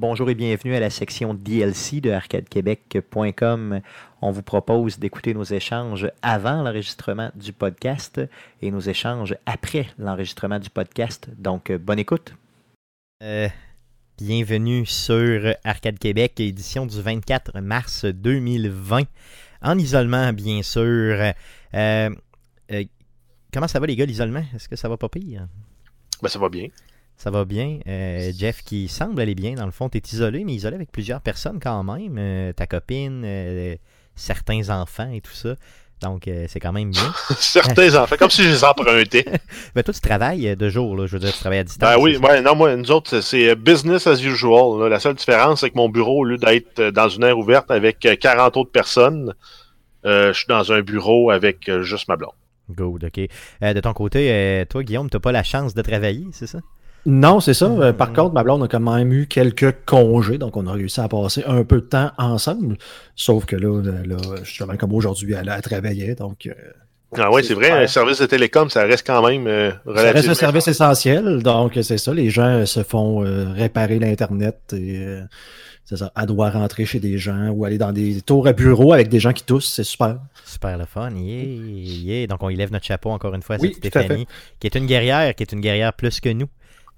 Bonjour et bienvenue à la section DLC de arcadequebec.com. On vous propose d'écouter nos échanges avant l'enregistrement du podcast et nos échanges après l'enregistrement du podcast. Donc, bonne écoute. Euh, bienvenue sur Arcade Québec, édition du 24 mars 2020. En isolement, bien sûr. Euh, euh, comment ça va les gars, l'isolement? Est-ce que ça va pas pire? Ben, ça va bien. Ça va bien. Euh, Jeff qui semble aller bien. Dans le fond, tu es isolé, mais isolé avec plusieurs personnes quand même. Euh, ta copine, euh, certains enfants et tout ça. Donc, c'est quand même bien. certains enfants, comme si je les empruntais. ben, toi, tu travailles de jour, là. je veux dire, tu travailles à distance. Ben oui, ouais, non, moi, nous autres, c'est business as usual. La seule différence, c'est que mon bureau, au lieu d'être dans une aire ouverte avec 40 autres personnes, je suis dans un bureau avec juste ma blonde. Good, OK. de ton côté, toi, Guillaume, tu n'as pas la chance de travailler, c'est ça? Non, c'est ça. Euh, par contre, ma blonde a quand même eu quelques congés, donc on a réussi à passer un peu de temps ensemble. Sauf que là, là justement, comme aujourd'hui, elle a travaillé, donc. Euh, ah oui, c'est vrai, un service de télécom, ça reste quand même euh, relativement. Ça reste un service essentiel, donc c'est ça. Les gens se font réparer l'Internet et c'est ça. Elle doit rentrer chez des gens ou aller dans des tours à bureau avec des gens qui toussent, c'est super. Super le fun, yeah, yeah. Donc on y lève notre chapeau encore une fois à Stéphanie, qui est une guerrière, qui est une guerrière plus que nous.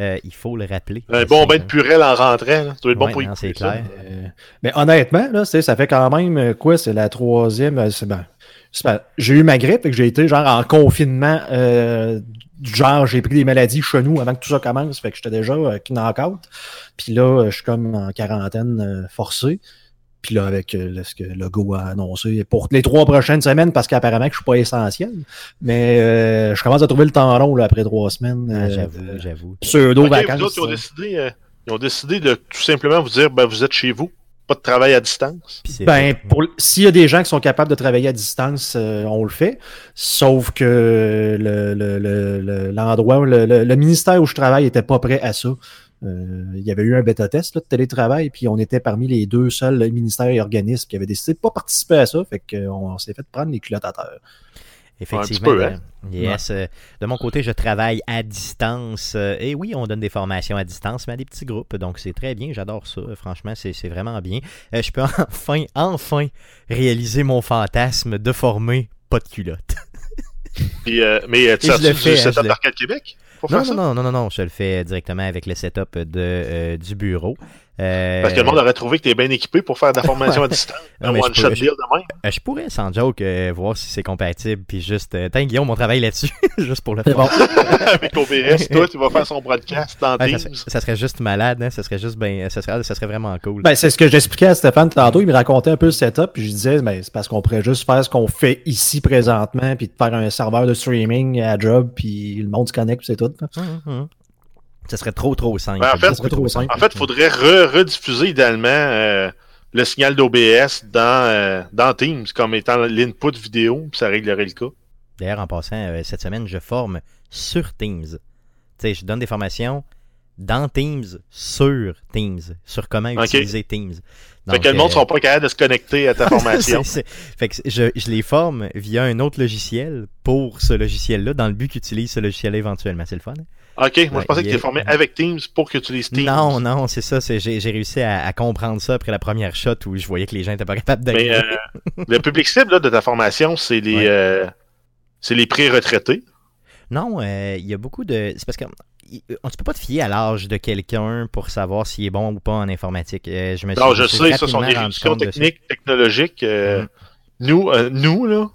Euh, il faut le rappeler. Un bon bain de purée en rentrant. Ça doit être bon pour non, C'est clair. Euh, mais honnêtement, là, ça fait quand même euh, quoi? C'est la troisième. Ben, j'ai eu ma grippe et que j'ai été genre en confinement. genre, j'ai pris des maladies chez nous avant que tout ça commence. Fait que j'étais déjà knock-out. Puis là, je suis comme en quarantaine forcée. Puis là, avec euh, ce que le go a annoncé pour les trois prochaines semaines, parce qu'apparemment que je suis pas essentiel. Mais euh, je commence à trouver le temps long là, après trois semaines. Ah, j'avoue, euh, j'avoue. Pseudo-vacances. ils, ont décidé, ils ont décidé de tout simplement vous dire ben, vous êtes chez vous, pas de travail à distance. Ben, pour s'il y a des gens qui sont capables de travailler à distance, on le fait. Sauf que l'endroit, le, le, le, ministère où je travaille était pas prêt à ça. Euh, il y avait eu un bêta-test de télétravail, puis on était parmi les deux seuls ministères et organismes qui avaient décidé de ne pas participer à ça. Fait qu'on s'est fait prendre les culottes à terre. Effectivement. Hein? Euh, yes. Euh, de mon côté, je travaille à distance. et oui, on donne des formations à distance, mais à des petits groupes. Donc, c'est très bien. J'adore ça. Franchement, c'est vraiment bien. je peux enfin, enfin réaliser mon fantasme de former pas de culottes. mais tu as-tu du setup d'Arcade Québec? non, non, non, non, non, je le fais directement avec le setup de, euh, du bureau. Euh, Parce que le monde aurait trouvé que tu es bien équipé pour faire de la formation à distance. un one-shot deal de même. Euh, je pourrais, sans joke, voir si c'est compatible. Puis juste, tiens, Guillaume, on travaille là-dessus. juste pour le faire. Bon. Avec OBS, toi, tu vas faire son broadcast dans Teams. Ça, serait juste malade, hein? Ça serait juste ben, ça serait, ça serait vraiment cool. Ben, c'est ce que j'expliquais à Stéphane tantôt. Il me racontait un peu le setup. Puis je disais, ben, c'est parce qu'on pourrait juste faire ce qu'on fait ici présentement. Puis de faire un serveur de streaming à job. Puis le monde se connecte. c'est tout. Ce serait trop, trop simple. Ben, en fait, il faudrait rediffuser idéalement euh, le signal d'OBS dans, euh, dans Teams comme étant l'input vidéo, puis ça réglerait le cas. D'ailleurs, en passant, euh, cette semaine, je forme sur Teams. Tu sais, je donne des formations dans Teams, sur Teams, sur comment utiliser Teams. fait que le monde ne sera pas capable de se connecter à ta formation. Fait que je, je, les forme via un autre logiciel pour ce logiciel-là, dans le but qu'ils utilisent ce logiciel éventuellement. C'est le fun. Hein? OK, moi je pensais que tu étais formé avec Teams pour que tu utilises Teams. Non, non, c'est ça. J'ai réussi à, comprendre ça après la première shot où je voyais que les gens n'étaient pas capables de. Mais euh, le public cible de ta formation, c'est les, euh, les pré-retraités. Non, euh, il y a beaucoup de. C'est parce que on ne peut pas te fier à l'âge de quelqu'un pour savoir s'il est bon ou pas en informatique. je me non, je sais, ça sont des réductions techniques, technologiques. Mm. Nous, nous, là,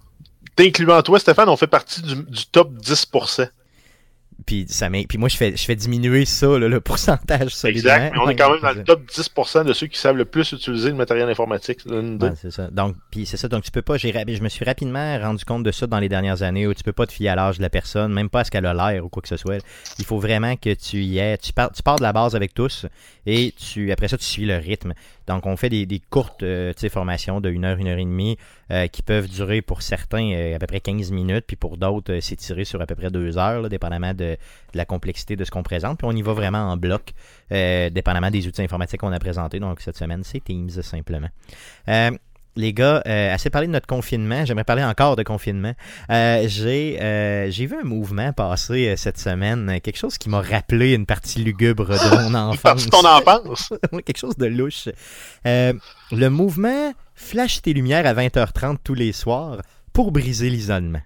t'incluant toi, Stéphane, on fait partie du, du top 10%. Puis, ça puis moi, je fais, je fais diminuer ça, le pourcentage. Exact, mais on est quand même dans le top 10% de ceux qui savent le plus utiliser le matériel informatique. c'est ça. Donc, puis c'est ça. Donc, tu peux pas. Je me suis rapidement rendu compte de ça dans les dernières années où tu peux pas te fier à l'âge de la personne, même pas à ce qu'elle a l'air ou quoi que ce soit. Il faut vraiment que tu y aies. Tu pars, tu pars de la base avec tous et tu après ça, tu suis le rythme. Donc, on fait des, des courtes euh, formations de 1 heure, 1 heure et demie euh, qui peuvent durer pour certains euh, à peu près 15 minutes, puis pour d'autres, s'étirer sur à peu près 2 heures, dépendamment de, la complexité de ce qu'on présente. Puis on y va vraiment en bloc, dépendamment des outils informatiques qu'on a présentés. Donc, cette semaine, c'est Teams simplement. les gars, euh, assez parlé de notre confinement. J'aimerais parler encore de confinement. Euh, j'ai, euh, j'ai vu un mouvement passer euh, cette semaine, euh, quelque chose qui m'a rappelé une partie lugubre de mon enfance. Ton enfance. Quelque chose de louche. Euh, le mouvement Flash tes lumières à 20h30 tous les soirs pour briser l'isolement.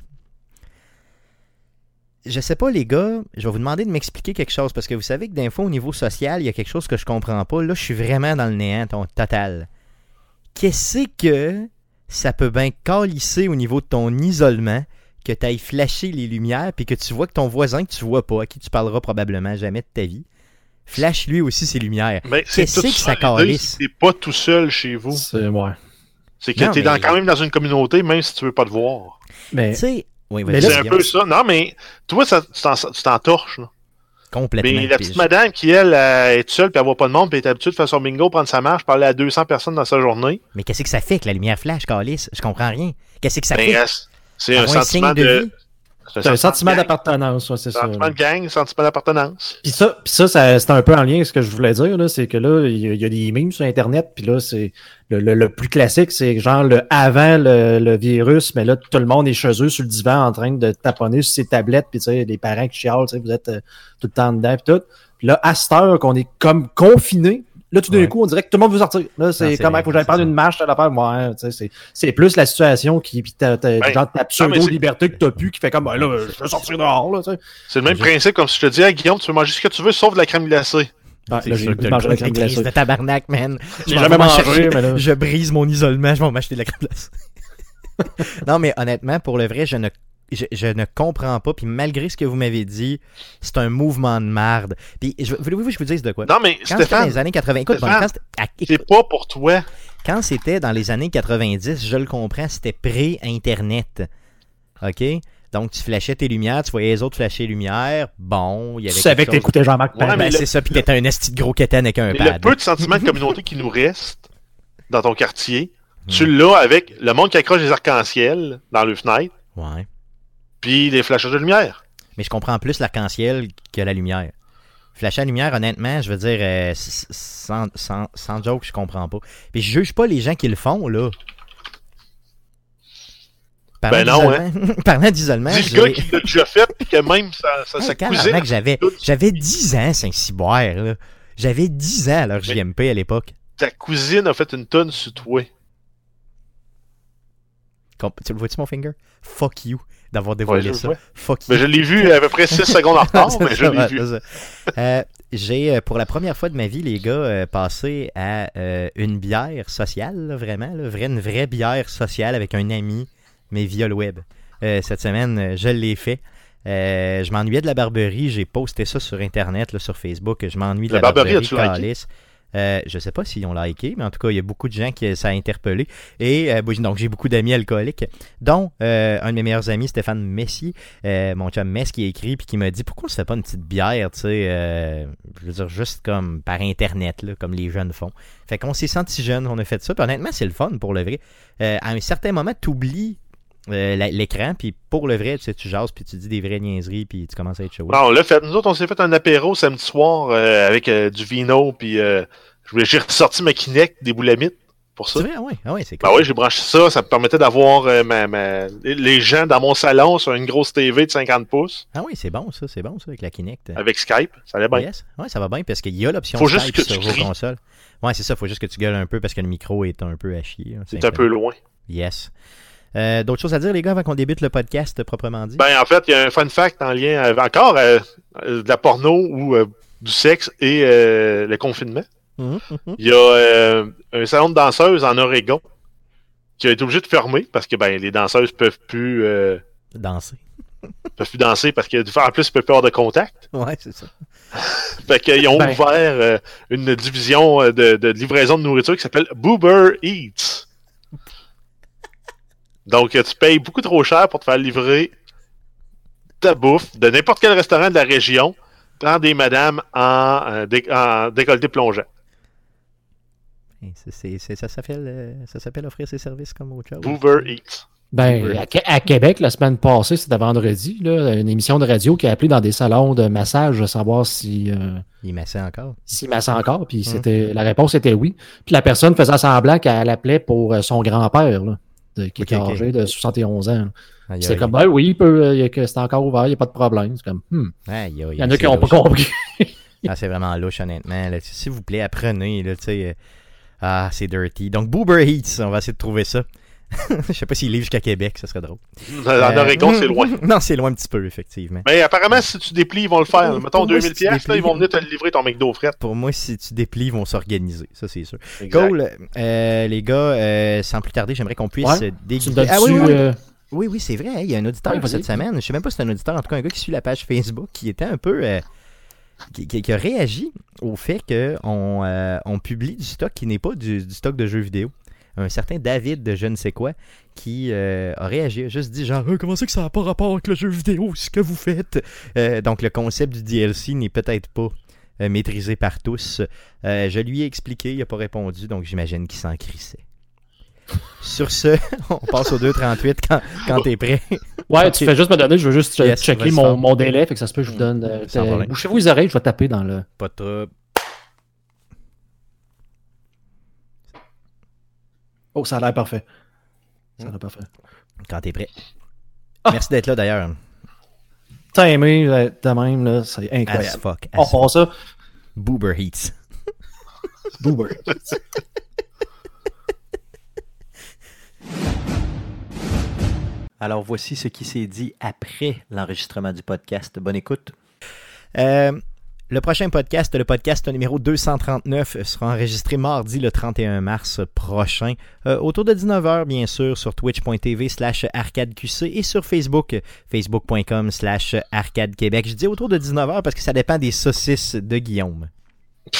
Je sais pas, les gars, je vais vous demander de m'expliquer quelque chose parce que vous savez que d'un fois, au niveau social, il y a quelque chose que je comprends pas. Là, je suis vraiment dans le néant ton, total. Qu'est-ce que ça peut bien calisser au niveau de ton isolement que tu ailles flasher les lumières puis que tu vois que ton voisin que tu vois pas, à qui tu parleras probablement jamais de ta vie, flash lui aussi ses lumières? Mais c'est Qu'est-ce que ça calisse? T'es pas tout seul chez vous. C'est ouais. C'est que t'es mais- dans- quand même dans une communauté, même si tu veux pas te voir. Mais Tu sais, oui, Mais C'est un peu ça. Non, mais toi, ça, tu t'en- tu t'entorches. là. complètement. Mais la petite madame qui, elle, est seule, puis elle voit pas de monde, puis elle est habituée de faire son bingo, prendre sa marche, parler à 200 personnes dans sa journée. Mais qu'est-ce que ça fait que la lumière flash, Calice? Je comprends rien. Qu'est-ce que ça Ben, fait? c'est un sentiment signe de. vie? C'est un sentiment d'appartenance, ouais, c'est ça. Sentiment de gang, sentiment d'appartenance. Puis ça, puis ça, ça c'est un peu en lien avec ce que je voulais dire, là, c'est que là, il y, a- il y a des memes sur Internet, puis là, c'est le, le- le plus classique, c'est genre le avant le, le virus, mais là, tout le monde est chez eux sur le divan en train de taponner sur ses tablettes, puis tu sais, les parents qui chialent, tu sais, vous êtes euh, tout le temps dedans, puis tout. Puis là, à cette heure qu'on est comme confiné, là, tout d'un Ouais. coup, on dirait que tout le monde veut sortir. Là, c'est comme, il faut que j'aille prendre ça. une marche, telle affaire. Ouais, c'est, c'est plus la situation qui, puis t'as, t'as- Ben, genre, ta pseudo-liberté que t'as pu, qui fait comme, ben là, je veux sortir dehors, là, tu sais. C'est le même principe comme si je te dis, Guillaume, tu peux manger ce que tu veux, sauf de la crème glacée. Ah, C'est là, j'ai goût de la crème glacée. de tabarnak, man. J'ai Je jamais mangé, chercher. mais là. Je brise mon isolement, je vais m'acheter de la crème glacée. non, mais honnêtement, pour le vrai, je ne, je, je ne comprends pas. Puis malgré ce que vous m'avez dit, c'est un mouvement de marde. Puis je- voulez-vous que je vous dise de quoi? Non, mais Quand c'était dans Stéphane, les années 80, écoute, bon, Stéphane, c'est pas pour toi. quand c'était dans les années 90, je le comprends, c'était pré-Internet. OK? Donc, tu flashais tes lumières, tu voyais les autres flasher les lumières. Bon, il y avait Tu savais que t'écoutais Jean-Marc Ouais, Ben, le- c'est ça, puis t'étais un esti de gros quétaine avec un Mais pad. le peu de sentiment de communauté qui nous reste dans ton quartier, tu l'as avec le monde qui accroche des arcs-en-ciel dans le fenêtre, Ouais. Puis les flashes de lumière. Mais je comprends plus l'arc-en-ciel que la lumière. Flasher la lumière, honnêtement, je veux dire, euh, sans, sans, sans joke, je comprends pas. Puis je juge pas les gens qui le font, là. Parlant Ben non, d'isolement- Parlant d'isolement, Dis le gars qui l'a déjà fait, puis que même Hey, cousine. tabarnak, j'avais, j'avais 10 ans, Saint-Cyboire, là. J'avais 10 ans à leur JMP à l'époque. Ta cousine a fait une tonne sur toi. Tu le vois-tu, mon finger? Fuck you d'avoir dévoilé ça. vois. Fuck you. Mais je l'ai vu à peu près 6 secondes en retard, mais je l'ai vu. Euh, J'ai, euh, pour la première fois de ma vie, les gars, euh, passé à euh, une bière sociale, là, vraiment, là, vraie, une vraie bière sociale avec un ami, mais via le web. Cette semaine, je l'ai fait. Je m'ennuyais de la barberie, j'ai posté ça sur Internet, là, sur Facebook. Je m'ennuie de La la, Barberie, barberie. Euh, je sais pas s'ils ont liké, mais en tout cas, il y a beaucoup de gens qui ça a interpellé. Et euh, donc, j'ai beaucoup d'amis alcooliques, dont euh, un de mes meilleurs amis, Stéphane Messier, euh, mon chum Mess, qui a écrit puis qui m'a dit pourquoi on se fait pas une petite bière, tu sais, je veux dire, juste comme par Internet, là, comme les jeunes font. Fait qu'on s'est senti jeunes, on a fait ça. Puis honnêtement, c'est le fun pour le vrai. À un certain moment, tu oublies l'écran, puis pour le vrai, tu sais, tu jases, puis tu dis des vraies niaiseries, puis tu commences à être chaud. Non, on l'a fait. Nous autres, on s'est fait un apéro samedi soir euh, avec euh, du vino, puis euh, j'ai ressorti ma Kinect des boulamites pour ça. C'est vrai, ah ouais, ah ouais, c'est Ben cool. oui, j'ai branché ça, ça me permettait d'avoir euh, ma, ma- les gens dans mon salon sur une grosse TV de 50 pouces Ah oui, c'est bon ça, c'est bon ça avec la Kinect. avec Skype. Ça allait bien. Yes. Ouais, ça va bien parce qu'il y a l'option Skype juste que sur vos consoles. Ouais, c'est ça, faut juste que tu gueules un peu parce que le micro est un peu à chier. hein, C'est un peu loin. Yes. Euh, D'autres choses à dire, les gars, avant qu'on débute le podcast proprement dit? Ben, en fait, il y a un fun fact en lien avec encore euh, euh, de la porno ou euh, du sexe et le confinement. Mhm, mhm. Il y a un salon de danseuses en Oregon qui a été obligé de fermer parce que ben les danseuses peuvent plus Danser. peuvent plus danser parce que en plus ils peuvent plus avoir de contact. Ouais, c'est ça. Fait qu'ils ont Ben. ouvert une division de, de livraison de nourriture qui s'appelle Boober Eats. Donc tu payes beaucoup trop cher pour te faire livrer ta bouffe de n'importe quel restaurant de la région par des madames en, euh, dé- en décolleté plongeant. Ça s'appelle euh, ça s'appelle offrir ses services comme autre chose. Boober Eats. Ben, à, Qué- à Québec, la semaine passée, c'était vendredi, là, une émission de radio qui a appelé dans des salons de massage, à savoir si, euh, Il massait encore. s'il massait encore, puis c'était, la réponse était oui. Puis la personne faisait semblant qu'elle appelait pour son grand-père, qui ok. âgé de 71 ans. C'est comme, ben oui, euh, il y a que c'est encore ouvert, il n'y a pas de problème. C'est comme, hmm. Aïe, aïe, Il y en a qui n'ont pas compris. Ah, c'est vraiment louche, honnêtement. S'il vous plaît, apprenez. Là, euh, Ah, c'est dirty. Donc, Boober Heats, on va essayer de trouver ça. Je sais pas s'il livre jusqu'à Québec, ça serait drôle. En Euh, Oregon, c'est loin. non, c'est loin un petit peu, effectivement. Mais apparemment, si tu déplies, ils vont le faire. Pour- Mettons pour moi, 2000 si pièces, là, ils vont venir te livrer ton McDo fret. Pour moi, si tu déplies, ils vont s'organiser. Ça, c'est sûr. Exact. Cool. Euh, les gars, euh, sans plus tarder, j'aimerais qu'on puisse Ouais. donnes-tu, Ah oui, oui, oui. euh, Oui, oui, c'est vrai. hein, Il y a un auditeur Ouais, cette semaine. Je sais même pas si c'est un auditeur, en tout cas un gars qui suit la page Facebook, qui était un peu. euh, qui, qui- qui a réagi au fait qu'on euh, on publie du stock qui n'est pas du, du stock de jeux vidéo. Un certain David de je ne sais quoi qui euh, a réagi, a juste dit genre Euh, comment ça que ça n'a pas rapport avec le jeu vidéo, ce que vous faites? Euh, donc le concept du DLC n'est peut-être pas maîtrisé par tous. Je lui ai expliqué, il n'a pas répondu, donc j'imagine qu'il s'en crissait. Sur ce, on passe au 2.38 quand, quand t'es prêt. Ouais, tu fais juste me donner, je veux juste Yes, checker mon, mon délai, fait que ça se peut que je vous donne. euh, problème. Bouchez-vous les oreilles, je vais taper dans le. Pas de Oh, ça a l'air parfait. Ça a l'air parfait. Quand t'es prêt. Ah! Merci d'être là d'ailleurs. Timé, euh, de même, là, c'est As incroyable. fuck. On As prend ça. Boober Heats. Boober. Alors voici ce qui s'est dit après l'enregistrement du podcast. Bonne écoute. Euh, le prochain podcast, le podcast numéro 239, sera enregistré mardi le 31 mars prochain, euh, autour de 19h bien sûr, sur twitch.tv slash arcadeqc et sur Facebook, facebook.com slash arcadequebec. Je dis autour de 19h parce que ça dépend des saucisses de Guillaume.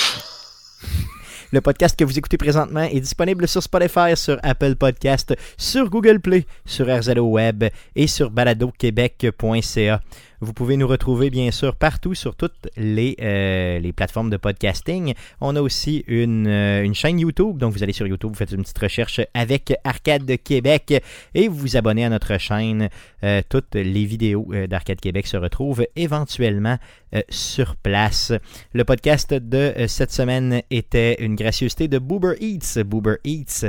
Le podcast que vous écoutez présentement est disponible sur Spotify, sur Apple Podcast, sur Google Play, sur RZO Web et sur baladoquebec.ca. Vous pouvez nous retrouver bien sûr partout sur toutes les, euh, les plateformes de podcasting. On a aussi une, euh, une chaîne YouTube, donc vous allez sur YouTube, vous faites une petite recherche avec Arcade Québec et vous vous abonnez à notre chaîne. Euh, toutes les vidéos d'Arcade Québec se retrouvent éventuellement sur place. Le podcast de cette semaine était une gracieuseté de Boober Eats. Boober Eats.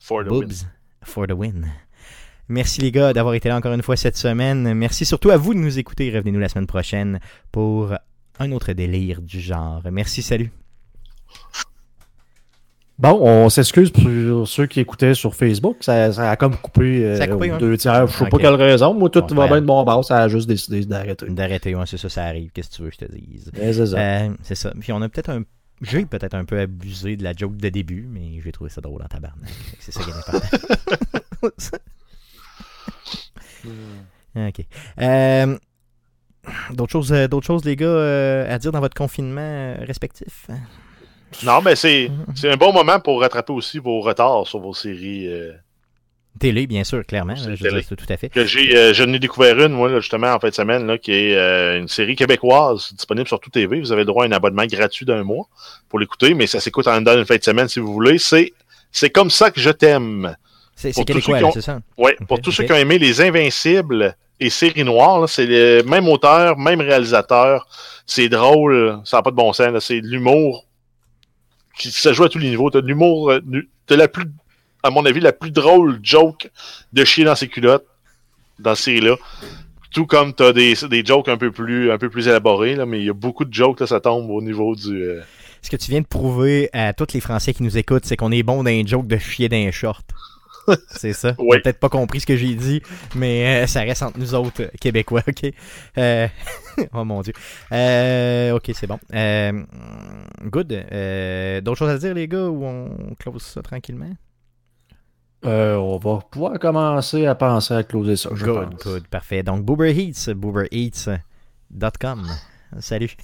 For the win. Boobs for the win. Merci les gars d'avoir été là encore une fois cette semaine. Merci surtout à vous de nous écouter. Revenez-nous la semaine prochaine pour un autre délire du genre. Merci, salut. Bon, on s'excuse pour ceux qui écoutaient sur Facebook. Ça, ça a comme coupé, euh, Ça a coupé, hein? deux tiers. Je sais pas quelle raison. Moi, tout Bon, va bien de mon bord. Ça a juste décidé d'arrêter. D'arrêter, ouais, c'est ça, ça arrive. Qu'est-ce que tu veux que je te dise? C'est ça. Euh, c'est ça. Puis on a peut-être un. J'ai peut-être un peu abusé de la joke de début, mais j'ai trouvé ça drôle en tabarnak. C'est ça qui est important. ok. Euh, d'autres choses, euh, d'autres choses, les gars, euh, à dire dans votre confinement respectif? Non, mais c'est Mhm. c'est un bon moment pour rattraper aussi vos retards sur vos séries. euh, Télé, bien sûr, clairement. Là, je c'est tout à fait. que j'ai, euh, je n'ai ai découvert une, moi, là, justement, en fin de semaine, là, qui est euh, une série québécoise disponible sur tout TV. Vous avez le droit à un abonnement gratuit d'un mois pour l'écouter, mais ça s'écoute en dedans d'une fin de semaine si vous voulez. C'est C'est comme ça que je t'aime. C'est québécois, c'est ça? Ok, pour tous ceux qui ont aimé Les Invincibles et Série Noire, c'est le même auteur, même réalisateur. C'est drôle, ça n'a pas de bon sens. C'est de l'humour qui ça joue à tous les niveaux. T'as de l'humour, euh, t'as la plus, à mon avis, la plus drôle joke de chier dans ses culottes dans cette série-là. Tout comme t'as des, des jokes un peu plus, un peu plus élaborés, là, mais il y a beaucoup de jokes, là, ça tombe au niveau du. euh, Ce que tu viens de prouver à tous les Français qui nous écoutent, c'est qu'on est bon dans les jokes de chier d'un short. C'est ça. Oui. T'as peut-être pas compris ce que j'ai dit, mais euh, ça reste entre nous autres euh, Québécois, ok? Euh, oh mon dieu. Euh, ok, c'est bon. Euh, good. Euh, D'autres choses à dire, les gars, ou on close ça tranquillement? Euh, on va pouvoir commencer à penser à closer ça. Je Good, pense. good, parfait. Donc, Boober Eats, boobereats.com. Salut.